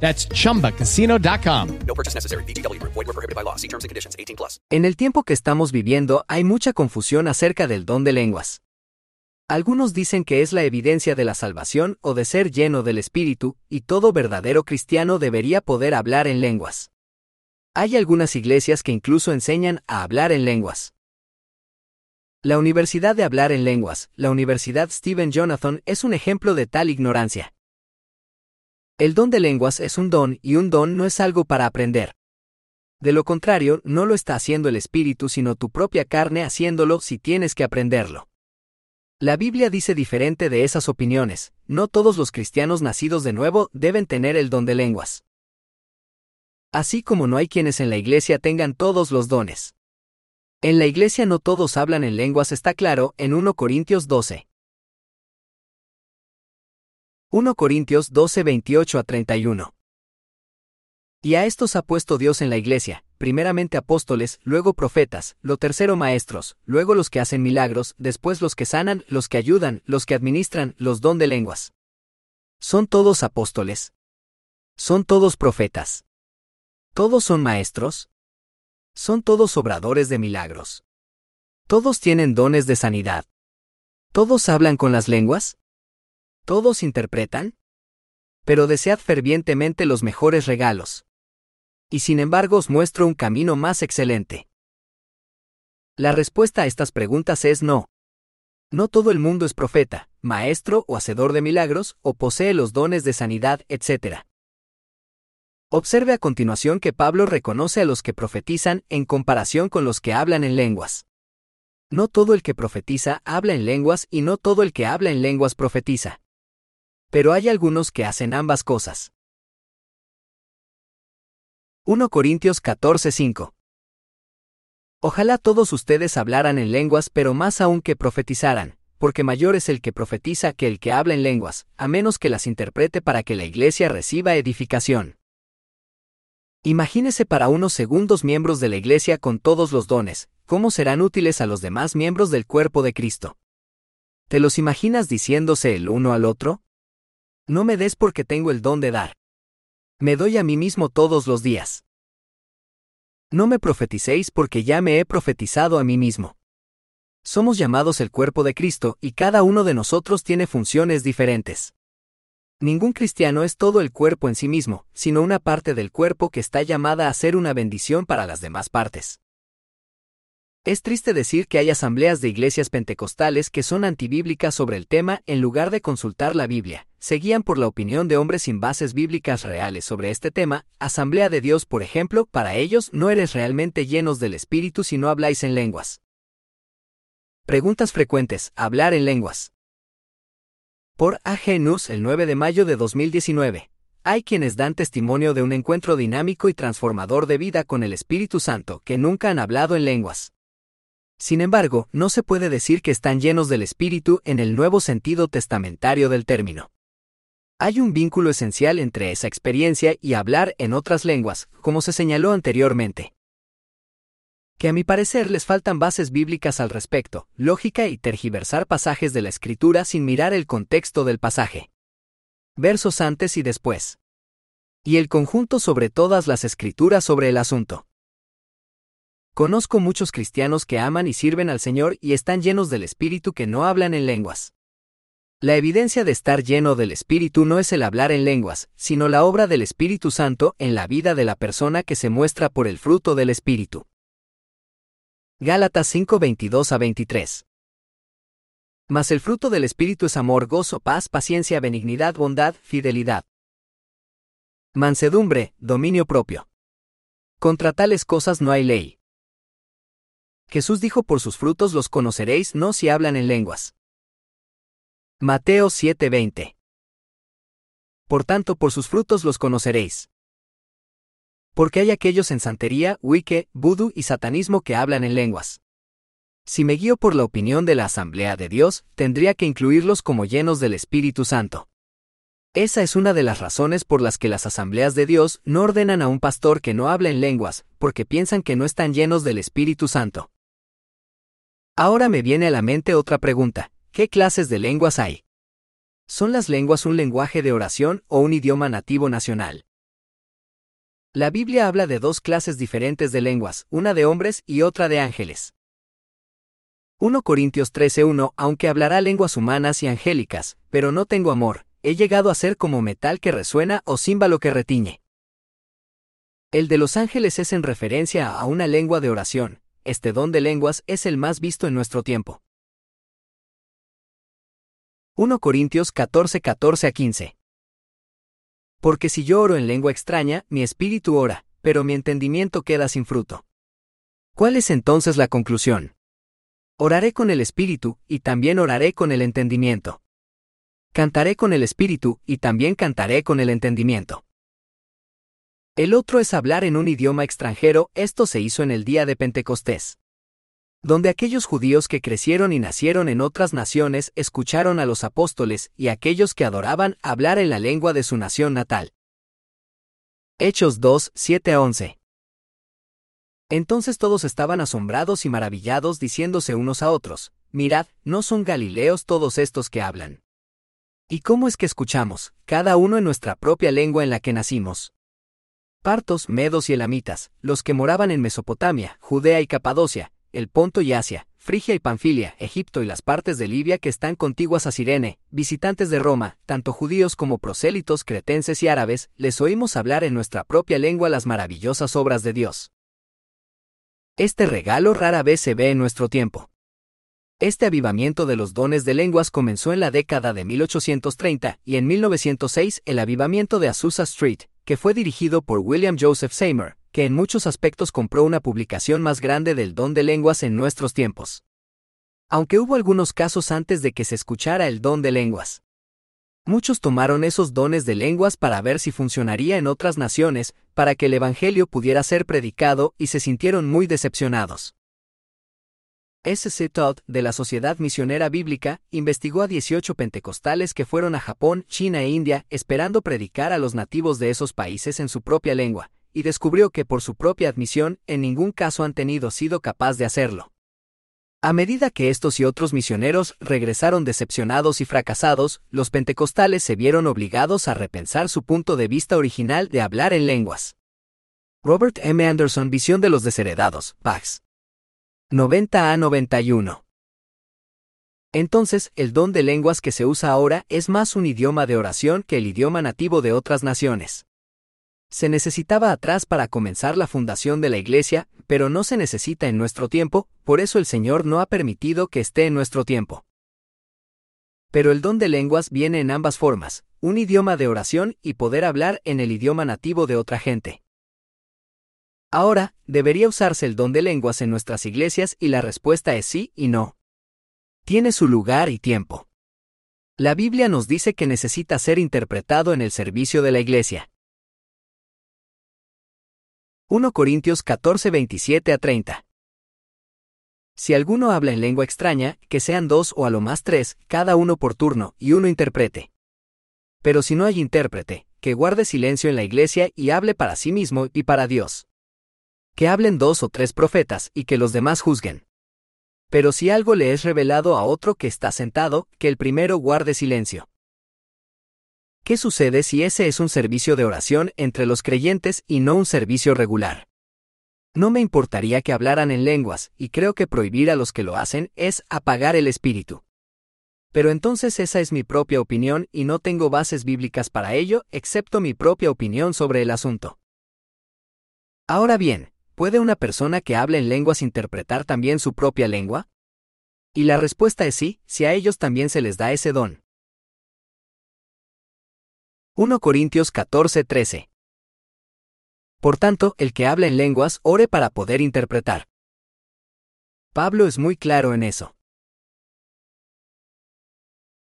That's chumbacasino.com. No purchase necessary. BGW. Void were prohibited by law. See terms and conditions. 18 plus. En el tiempo que estamos viviendo hay mucha confusión acerca del don de lenguas. Algunos dicen que es la evidencia de la salvación o de ser lleno del Espíritu, y todo verdadero cristiano debería poder hablar en lenguas. Hay algunas iglesias que incluso enseñan a hablar en lenguas. La Universidad de Hablar en Lenguas, la Universidad Stephen Jonathan, es un ejemplo de tal ignorancia. El don de lenguas es un don y un don no es algo para aprender. De lo contrario, no lo está haciendo el Espíritu sino tu propia carne haciéndolo si tienes que aprenderlo. La Biblia dice diferente de esas opiniones, no todos los cristianos nacidos de nuevo deben tener el don de lenguas. Así como no hay quienes en la iglesia tengan todos los dones. En la iglesia no todos hablan en lenguas está claro en 1 Corintios 12. 1 Corintios 12, 28 a 31. Y a estos ha puesto Dios en la iglesia, primeramente apóstoles, luego profetas, lo tercero maestros, luego los que hacen milagros, después los que sanan, los que ayudan, los que administran, los don de lenguas. ¿Son todos apóstoles? ¿Son todos profetas? ¿Todos son maestros? ¿Son todos obradores de milagros? ¿Todos tienen dones de sanidad? ¿Todos hablan con las lenguas? ¿Todos interpretan? Pero desead fervientemente los mejores regalos. Y sin embargo os muestro un camino más excelente. La respuesta a estas preguntas es no. No todo el mundo es profeta, maestro o hacedor de milagros, o posee los dones de sanidad, etc. Observe a continuación que Pablo reconoce a los que profetizan en comparación con los que hablan en lenguas. No todo el que profetiza habla en lenguas y no todo el que habla en lenguas profetiza. Pero hay algunos que hacen ambas cosas. 1 Corintios 14:5 Ojalá todos ustedes hablaran en lenguas, pero más aún que profetizaran, porque mayor es el que profetiza que el que habla en lenguas, a menos que las interprete para que la iglesia reciba edificación. Imagínese para unos segundos miembros de la iglesia con todos los dones, cómo serán útiles a los demás miembros del cuerpo de Cristo. ¿Te los imaginas diciéndose el uno al otro? No me des porque tengo el don de dar. Me doy a mí mismo todos los días. No me profeticéis porque ya me he profetizado a mí mismo. Somos llamados el cuerpo de Cristo y cada uno de nosotros tiene funciones diferentes. Ningún cristiano es todo el cuerpo en sí mismo, sino una parte del cuerpo que está llamada a ser una bendición para las demás partes. Es triste decir que hay asambleas de iglesias pentecostales que son antibíblicas sobre el tema en lugar de consultar la Biblia, se guían por la opinión de hombres sin bases bíblicas reales sobre este tema, Asamblea de Dios por ejemplo, para ellos no eres realmente llenos del Espíritu si no habláis en lenguas. Preguntas frecuentes, hablar en lenguas. Por A. Genus el 9 de mayo de 2019. Hay quienes dan testimonio de un encuentro dinámico y transformador de vida con el Espíritu Santo que nunca han hablado en lenguas. Sin embargo, no se puede decir que están llenos del Espíritu en el nuevo sentido testamentario del término. Hay un vínculo esencial entre esa experiencia y hablar en otras lenguas, como se señaló anteriormente. Que a mi parecer les faltan bases bíblicas al respecto, lógica y tergiversar pasajes de la escritura sin mirar el contexto del pasaje. Versos antes y después. Y el conjunto sobre todas las escrituras sobre el asunto. Conozco muchos cristianos que aman y sirven al Señor y están llenos del Espíritu que no hablan en lenguas. La evidencia de estar lleno del Espíritu no es el hablar en lenguas, sino la obra del Espíritu Santo en la vida de la persona que se muestra por el fruto del Espíritu. Gálatas 5, 22 a 23. Mas el fruto del Espíritu es amor, gozo, paz, paciencia, benignidad, bondad, fidelidad. Mansedumbre, dominio propio. Contra tales cosas no hay ley. Jesús dijo por sus frutos los conoceréis no si hablan en lenguas. Mateo 7:20. Por tanto, por sus frutos los conoceréis. Porque hay aquellos en santería, wicke, vudú y satanismo que hablan en lenguas. Si me guío por la opinión de la Asamblea de Dios, tendría que incluirlos como llenos del Espíritu Santo. Esa es una de las razones por las que las asambleas de Dios no ordenan a un pastor que no hable en lenguas, porque piensan que no están llenos del Espíritu Santo. Ahora me viene a la mente otra pregunta. ¿Qué clases de lenguas hay? ¿Son las lenguas un lenguaje de oración o un idioma nativo nacional? La Biblia habla de dos clases diferentes de lenguas, una de hombres y otra de ángeles. 1 Corintios 13:1 Aunque hablará lenguas humanas y angélicas, pero no tengo amor, he llegado a ser como metal que resuena o címbalo que retiñe. El de los ángeles es en referencia a una lengua de oración, este don de lenguas es el más visto en nuestro tiempo. 1 Corintios 14, 14 a 15. Porque si yo oro en lengua extraña, mi espíritu ora, pero mi entendimiento queda sin fruto. ¿Cuál es entonces la conclusión? Oraré con el espíritu, y también oraré con el entendimiento. Cantaré con el espíritu, y también cantaré con el entendimiento. El otro es hablar en un idioma extranjero, esto se hizo en el día de Pentecostés. Donde aquellos judíos que crecieron y nacieron en otras naciones escucharon a los apóstoles y aquellos que adoraban hablar en la lengua de su nación natal. Hechos 2, 7 a 11. Entonces todos estaban asombrados y maravillados diciéndose unos a otros, Mirad, ¿no son galileos todos estos que hablan? ¿Y cómo es que escuchamos, cada uno en nuestra propia lengua en la que nacimos? Partos, medos y elamitas, los que moraban en Mesopotamia, Judea y Capadocia, el Ponto y Asia, Frigia y Panfilia, Egipto y las partes de Libia que están contiguas a Sirene, visitantes de Roma, tanto judíos como prosélitos cretenses y árabes, les oímos hablar en nuestra propia lengua las maravillosas obras de Dios. Este regalo rara vez se ve en nuestro tiempo. Este avivamiento de los dones de lenguas comenzó en la década de 1830 y en 1906 el avivamiento de Azusa Street, que fue dirigido por William Joseph Seymour, que en muchos aspectos compró una publicación más grande del don de lenguas en nuestros tiempos. Aunque hubo algunos casos antes de que se escuchara el don de lenguas. Muchos tomaron esos dones de lenguas para ver si funcionaría en otras naciones, para que el Evangelio pudiera ser predicado y se sintieron muy decepcionados. S.C. Todd, de la Sociedad Misionera Bíblica, investigó a 18 pentecostales que fueron a Japón, China e India esperando predicar a los nativos de esos países en su propia lengua, y descubrió que por su propia admisión en ningún caso han tenido sido capaz de hacerlo. A medida que estos y otros misioneros regresaron decepcionados y fracasados, los pentecostales se vieron obligados a repensar su punto de vista original de hablar en lenguas. Robert M. Anderson, Visión de los Desheredados, Pax. 90 a 91. Entonces, el don de lenguas que se usa ahora es más un idioma de oración que el idioma nativo de otras naciones. Se necesitaba atrás para comenzar la fundación de la Iglesia, pero no se necesita en nuestro tiempo, por eso el Señor no ha permitido que esté en nuestro tiempo. Pero el don de lenguas viene en ambas formas, un idioma de oración y poder hablar en el idioma nativo de otra gente. Ahora, ¿debería usarse el don de lenguas en nuestras iglesias? Y la respuesta es sí y no. Tiene su lugar y tiempo. La Biblia nos dice que necesita ser interpretado en el servicio de la iglesia. 1 Corintios 14, 27 a 30. Si alguno habla en lengua extraña, que sean dos o a lo más tres, cada uno por turno, y uno interprete. Pero si no hay intérprete, que guarde silencio en la iglesia y hable para sí mismo y para Dios que hablen dos o tres profetas y que los demás juzguen. Pero si algo le es revelado a otro que está sentado, que el primero guarde silencio. ¿Qué sucede si ese es un servicio de oración entre los creyentes y no un servicio regular? No me importaría que hablaran en lenguas, y creo que prohibir a los que lo hacen es apagar el espíritu. Pero entonces esa es mi propia opinión y no tengo bases bíblicas para ello, excepto mi propia opinión sobre el asunto. Ahora bien, ¿Puede una persona que habla en lenguas interpretar también su propia lengua? Y la respuesta es sí, si a ellos también se les da ese don. 1 Corintios 14:13 Por tanto, el que habla en lenguas ore para poder interpretar. Pablo es muy claro en eso.